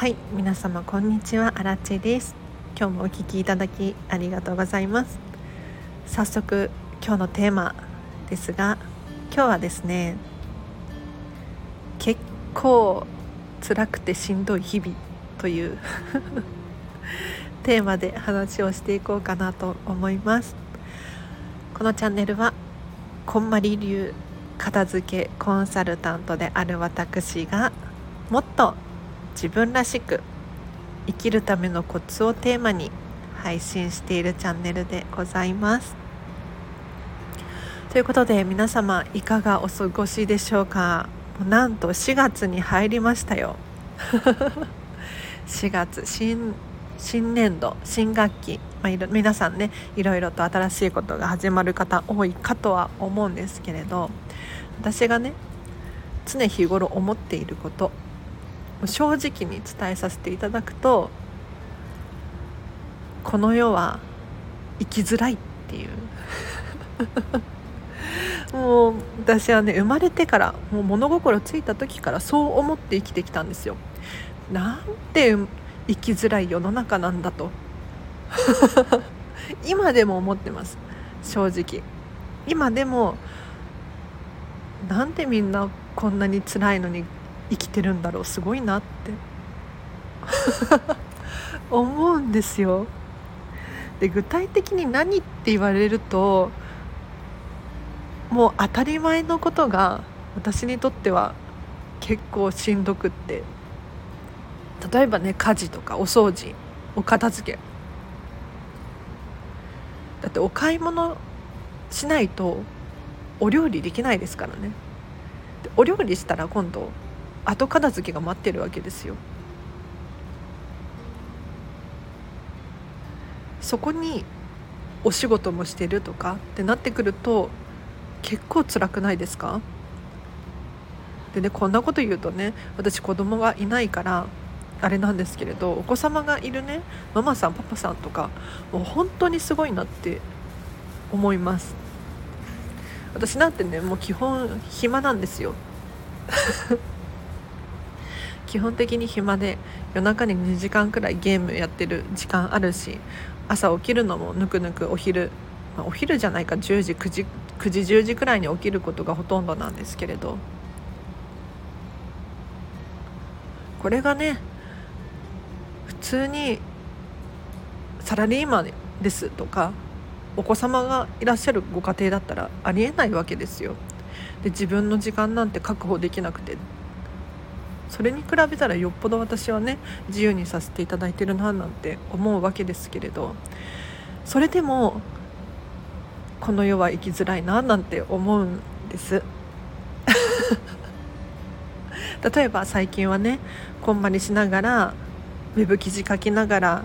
はい皆様こんにちは。アラチェです。今日もお聞きいただきありがとうございます。早速今日のテーマですが今日はですね結構辛くてしんどい日々という テーマで話をしていこうかなと思います。このチャンネルはこんまり流片付けコンサルタントである私がもっと自分らしく生きるためのコツをテーマに配信しているチャンネルでございます。ということで皆様いかがお過ごしでしょうか？なんと4月に入りましたよ。4月新新年度新学期、まあ、皆さんねいろいろと新しいことが始まる方多いかとは思うんですけれど私がね常日頃思っていること正直に伝えさせていただくとこの世は生きづらいっていう。もう私はね生まれてからもう物心ついた時からそう思って生きてきたんですよ。なんて生きづらい世の中なんだと。今でも思ってます。正直。今でもなんでみんなこんなに辛いのに生きてるんだろうすごいなって。思うんですよ。で具体的に何って言われるともう当たり前のことが私にとっては結構しんどくって。例えばね家事とかお掃除お片付け。だってお買い物しないとお料理できないですからね。お料理したら今度後片付けが待ってるわけですよ。そこにお仕事もしてるとかってなってくると結構辛くないですか？でねこんなこと言うとね私子供がいないからあれなんですけれどお子様がいるねママさんパパさんとかもう本当にすごいなって思います。私なんてねもう基本暇なんですよ。基本的に暇で夜中に2時間くらいゲームやってる時間あるし朝起きるのもぬくぬくお昼、まあ、お昼じゃないか10時9時9時10時くらいに起きることがほとんどなんですけれどこれがね普通にサラリーマンですとかお子様がいらっしゃるご家庭だったらありえないわけですよ。で自分の時間なんて確保できなくてそれに比べたらよっぽど私はね自由にさせていただいてるななんて思うわけですけれどそれでもこの世は生きづらいななんて思うんです。例えば最近はねこんまりしながらウェブ記事書きながら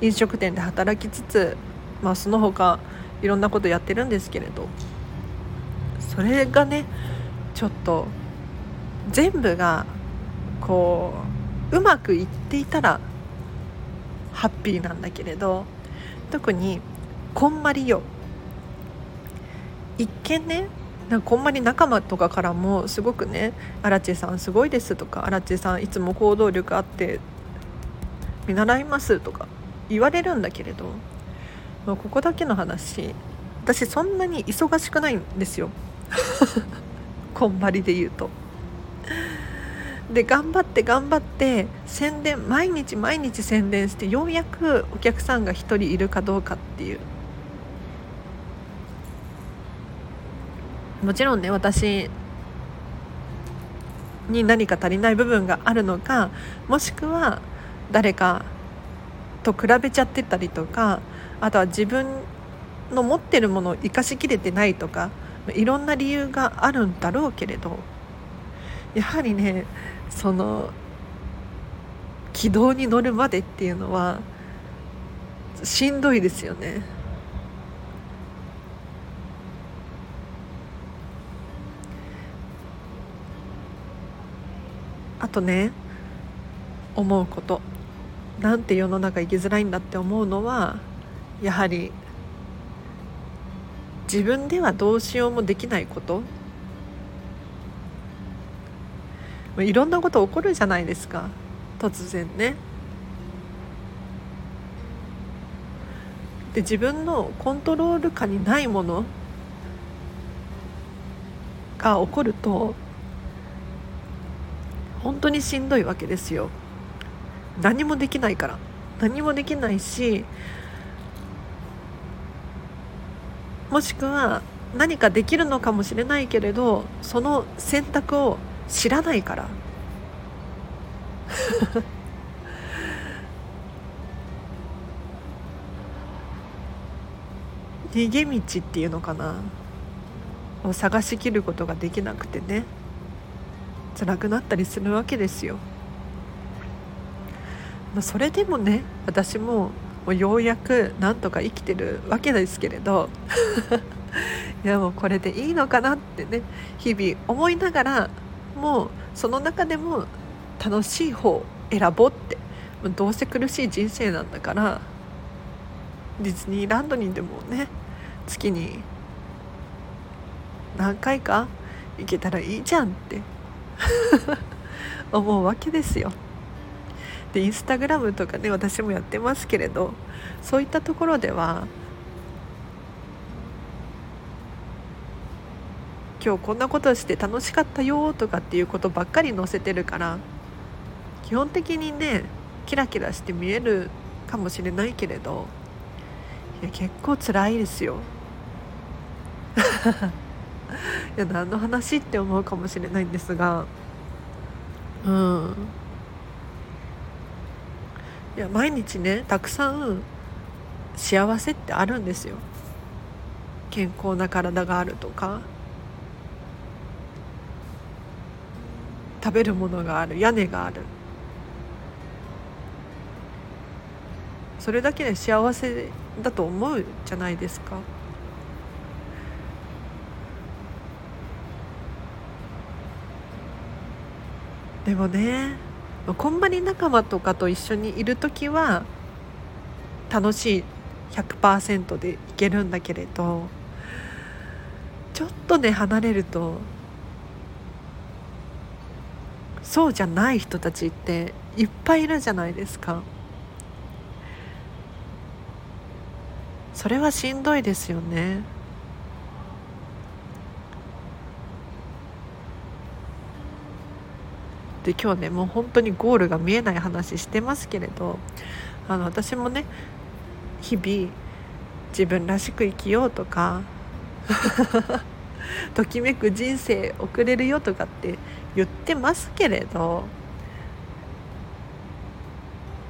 飲食店で働きつつ、まあ、その他いろんなことやってるんですけれどそれがねちょっと全部がこううまくいっていたらハッピーなんだけれど特にこんまりよ。一見ねなんかこんまり仲間とかからもすごくね「荒地さんすごいです」とか「荒地さんいつも行動力あって見習います」とか言われるんだけれど、まあ、ここだけの話。私そんなに忙しくないんですよ。こんまりで言うと。で頑張って頑張って宣伝毎日毎日宣伝してようやくお客さんが1人いるかどうかっていう。もちろんね私に何か足りない部分があるのかもしくは誰かと比べちゃってたりとかあとは自分の持ってるものを生かしきれてないとかいろんな理由があるんだろうけれど。やはりねその軌道に乗るまでっていうのはしんどいですよね。あとね思うことなんて世の中生きづらいんだって思うのはやはり自分ではどうしようもできないこといろんなこと起こるじゃないですか。突然ね。で自分のコントロール下にないものが起こると本当にしんどいわけですよ。何もできないから。何もできないしもしくは何かできるのかもしれないけれどその選択を知らないから。逃げ道っていうのかな。を探しきることができなくてね。辛くなったりするわけですよ。まあ、それでもね私ももうようやくなんとか生きてるわけですけれど。いやもうこれでいいのかなってね日々思いながらもうその中でも楽しい方を選ぼうって。どうせ苦しい人生なんだから。ディズニーランドにでもね月に何回か行けたらいいじゃんって。思うわけですよ。でインスタグラムとかね私もやってますけれどそういったところでは今日こんなことして楽しかったよとかっていうことばっかり載せてるから基本的にねキラキラして見えるかもしれないけれどいや結構辛いですよ。いや何の話って思うかもしれないんですがうん。いや毎日ねたくさん幸せってあるんですよ。健康な体があるとか。食べるものがある屋根がある。それだけで幸せだと思うじゃないですか。でもねこんまり仲間とかと一緒にいる時は楽しい100%でいけるんだけれどちょっとね離れるとそうじゃない人たちっていっぱいいるじゃないですか。それはしんどいですよね。で今日ねもう本当にゴールが見えない話してますけれどあの私もね日々自分らしく生きようとか ときめく人生送れるよとかって言ってますけれど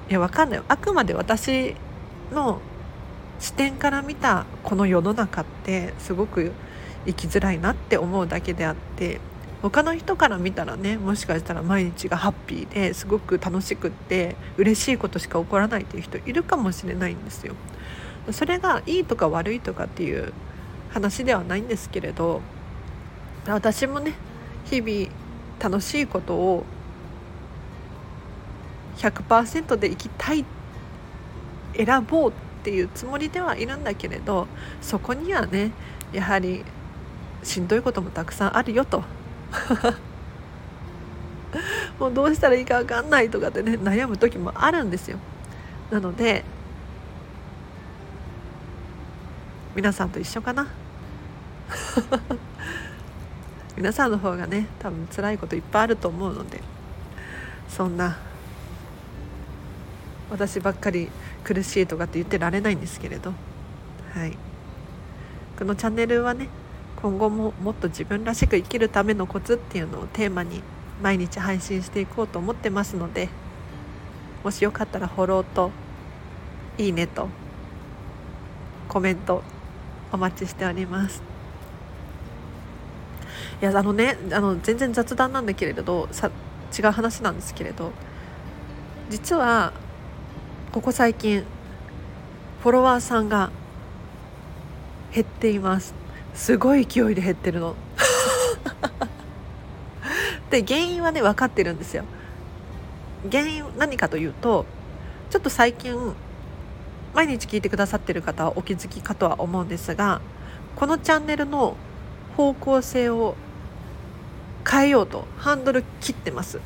いやわかんないあくまで私の視点から見たこの世の中ってすごく生きづらいなって思うだけであって他の人から見たらねもしかしたら毎日がハッピーですごく楽しくって嬉しいことしか起こらないっていう人いるかもしれないんですよ。それがいいとか悪いとかっていう話ではないんですけれど私もね日々楽しいことを100%で生きたい選ぼうっていうつもりではいるんだけれどそこにはねやはりしんどいこともたくさんあるよと。もうどうしたらいいか分かんないとかってね悩む時もあるんですよ。なので皆さんと一緒かな。皆さんの方がね多分辛いこといっぱいあると思うのでそんな私ばっかり苦しいとかって言ってられないんですけれどはい。このチャンネルはね今後ももっと自分らしく生きるためのコツっていうのをテーマに毎日配信していこうと思ってますのでもしよかったらフォローといいねとコメントお待ちしております。いやあのねあの全然雑談なんだけれどさ違う話なんですけれど実はここ最近フォロワーさんが減っています。すごい勢いで減ってるの。で原因はね分かってるんですよ。原因何かというとちょっと最近毎日聞いてくださってる方はお気づきかとは思うんですがこのチャンネルの方向性を変えようとハンドル切ってます。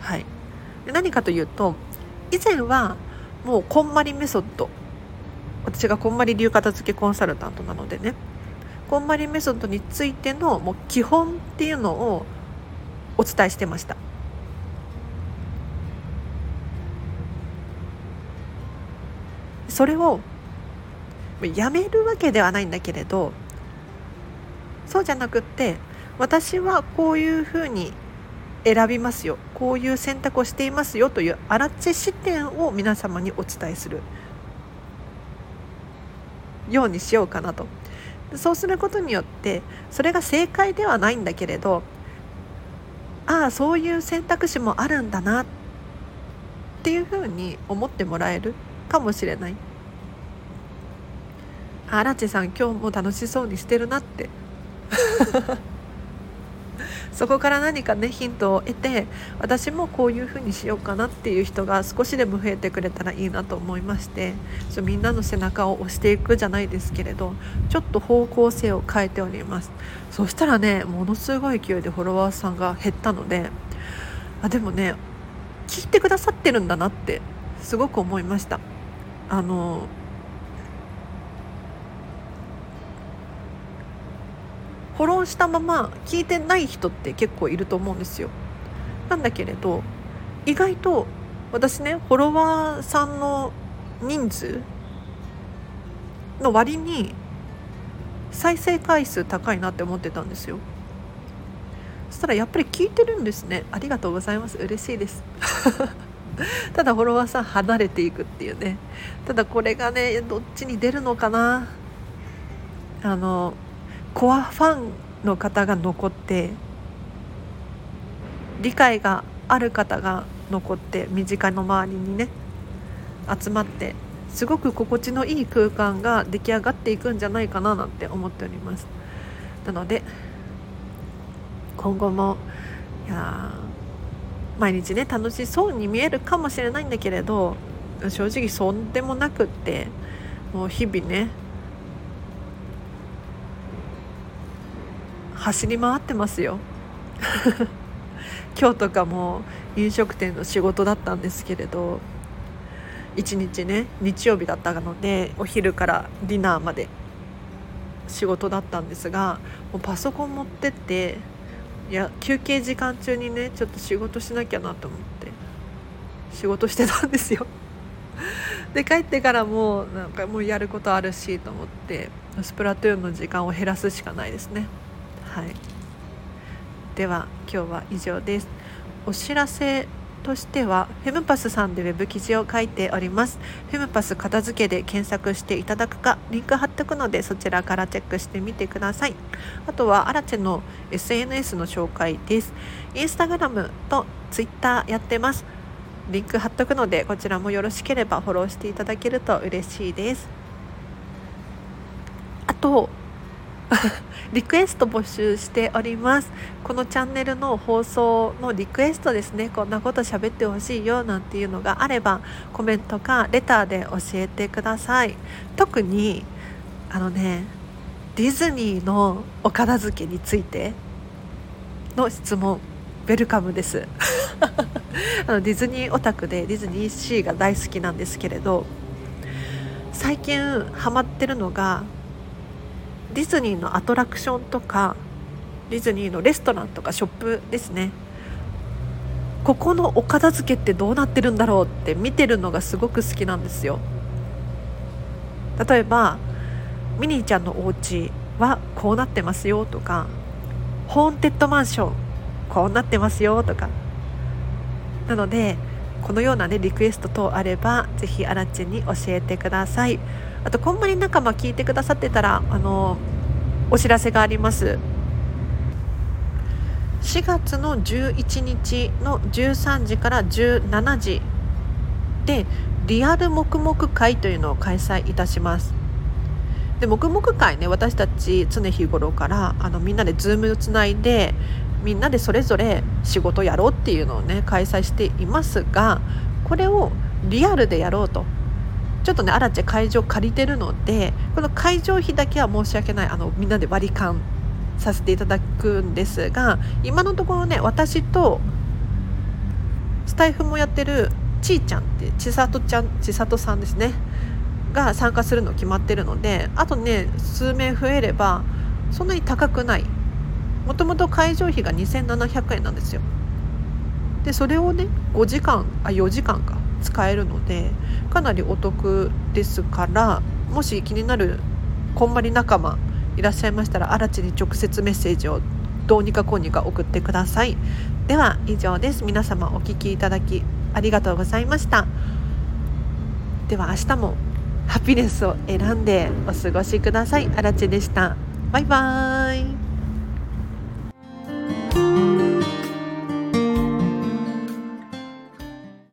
はい。で何かというと以前はもうこんまりメソッド私がこんまり流片付けコンサルタントなのでねこんまりメソッドについてのもう基本っていうのをお伝えしてました。それをやめるわけではないんだけれどそうじゃなくって私はこういうふうに選びますよ。こういう選択をしていますよというあらち視点を皆様にお伝えする。ようにしようかなと。そうすることによってそれが正解ではないんだけれどああそういう選択肢もあるんだなっていうふうに思ってもらえるかもしれない。あらちさん今日も楽しそうにしてるなって。そこから何かねヒントを得て私もこういう風にしようかなっていう人が少しでも増えてくれたらいいなと思いましてちょみんなの背中を押していくじゃないですけれどちょっと方向性を変えております。そしたらねものすごい勢いでフォロワーさんが減ったのであでもね聞いてくださってるんだなってすごく思いました。あのフォローしたまま聞いてない人って結構いると思うんですよ。なんだけれど意外と私ねフォロワーさんの人数の割に再生回数高いなって思ってたんですよ。そしたらやっぱり聞いてるんですね。ありがとうございます。嬉しいです。ただフォロワーさん離れていくっていうね。ただこれがねどっちに出るのかな。あのコアファンの方が残って理解がある方が残って身近の周りにね集まってすごく心地のいい空間が出来上がっていくんじゃないかななんて思っております。なので今後もいや毎日ね楽しそうに見えるかもしれないんだけれど正直そんでもなくってもう日々ね走り回ってますよ。今日とかも飲食店の仕事だったんですけれど一日ね日曜日だったのでお昼からディナーまで仕事だったんですがもうパソコン持ってっていや休憩時間中にねちょっと仕事しなきゃなと思って仕事してたんですよ。で帰ってからもなんかもうやることあるしと思ってスプラトゥーンの時間を減らすしかないですね。はい。では今日は以上です。お知らせとしてはフェムパスさんでウェブ記事を書いております。フェムパス片付けで検索していただくかリンク貼っておくのでそちらからチェックしてみてください。あとはアラチェの SNS の紹介です。インスタグラムとツイッターやってます。リンク貼っとくのでこちらもよろしければフォローしていただけると嬉しいです。あと リクエスト募集しております。このチャンネルの放送のリクエストですね。こんなこと喋ってほしいよなんていうのがあればコメントかレターで教えてください。特にあのねディズニーのお片付けについての質問ウェルカムです。あのディズニーオタクでディズニーシーが大好きなんですけれど最近ハマってるのがディズニーのアトラクションとかディズニーのレストランとかショップですね。ここのお片付けってどうなってるんだろうって見てるのがすごく好きなんですよ。例えばミニーちゃんのお家はこうなってますよとかホーンテッドマンションこうなってますよとか。なのでこのようなねリクエスト等あればぜひアラチェに教えてください。あとこんまり仲間聞いてくださってたらあのお知らせがあります。4月の11日の13時から17時でリアル黙々会というのを開催いたします。で黙々会ね私たち常日頃からあのみんなで Zoom つないでみんなでそれぞれ仕事やろうっていうのをね開催していますがこれをリアルでやろうとちょっとねアラチェ会場借りてるのでこの会場費だけは申し訳ないあのみんなで割り勘させていただくんですが今のところね私とスタイフもやってるちーちゃんって千里ちゃん千里さんですねが参加するの決まってるのであとね数名増えればそんなに高くない。もともと会場費が2700円なんですよ。でそれをね5時間あ4時間か。使えるのでかなりお得ですからもし気になるこんまり仲間いらっしゃいましたら荒地に直接メッセージをどうにかこうにか送ってください。では以上です。皆様お聴きいただきありがとうございました。では明日もハピネスを選んでお過ごしください。荒地でした。バイバーイ。